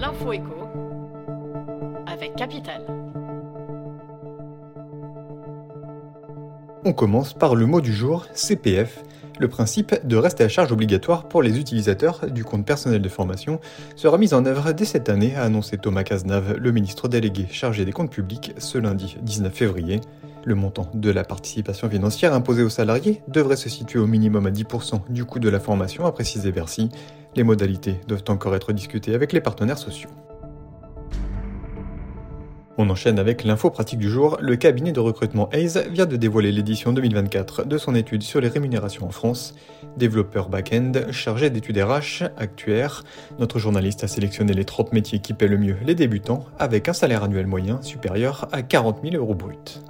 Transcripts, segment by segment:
L'info écho avec Capital. On commence par le mot du jour, CPF. Le principe de reste à charge obligatoire pour les utilisateurs du compte personnel de formation sera mis en œuvre dès cette année, a annoncé Thomas Cazenave, le ministre délégué chargé des comptes publics, ce lundi 19 février. Le montant de la participation financière imposée aux salariés devrait se situer au minimum à 10% du coût de la formation, a précisé Bercy. Les modalités doivent encore être discutées avec les partenaires sociaux. On enchaîne avec l'info pratique du jour. Le cabinet de recrutement Hayes vient de dévoiler l'édition 2024 de son étude sur les rémunérations en France. Développeur back-end, chargé d'études RH, actuaire, notre journaliste a sélectionné les 30 métiers qui paient le mieux les débutants avec un salaire annuel moyen supérieur à 40 000 euros bruts.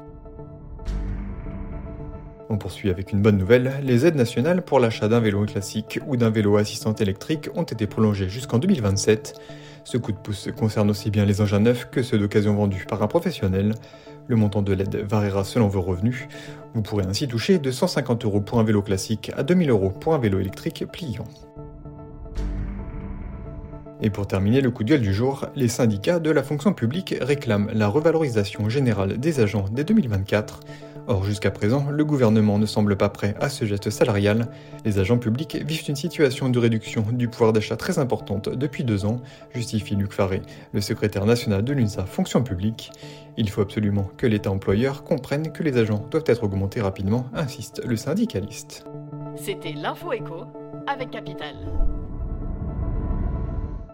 On poursuit avec une bonne nouvelle, les aides nationales pour l'achat d'un vélo classique ou d'un vélo assistant électrique ont été prolongées jusqu'en 2027. Ce coup de pouce concerne aussi bien les engins neufs que ceux d'occasion vendus par un professionnel. Le montant de l'aide variera selon vos revenus. Vous pourrez ainsi toucher de 150 euros pour un vélo classique à 2000 euros pour un vélo électrique pliant. Et pour terminer le coup de gueule du jour, les syndicats de la fonction publique réclament la revalorisation générale des agents dès 2024. Or, jusqu'à présent, le gouvernement ne semble pas prêt à ce geste salarial. Les agents publics vivent une situation de réduction du pouvoir d'achat très importante depuis deux ans, justifie Luc Faré, le secrétaire national de l'UNSA Fonction publique. Il faut absolument que l'État employeur comprenne que les agents doivent être augmentés rapidement, insiste le syndicaliste. C'était l'info écho avec Capital.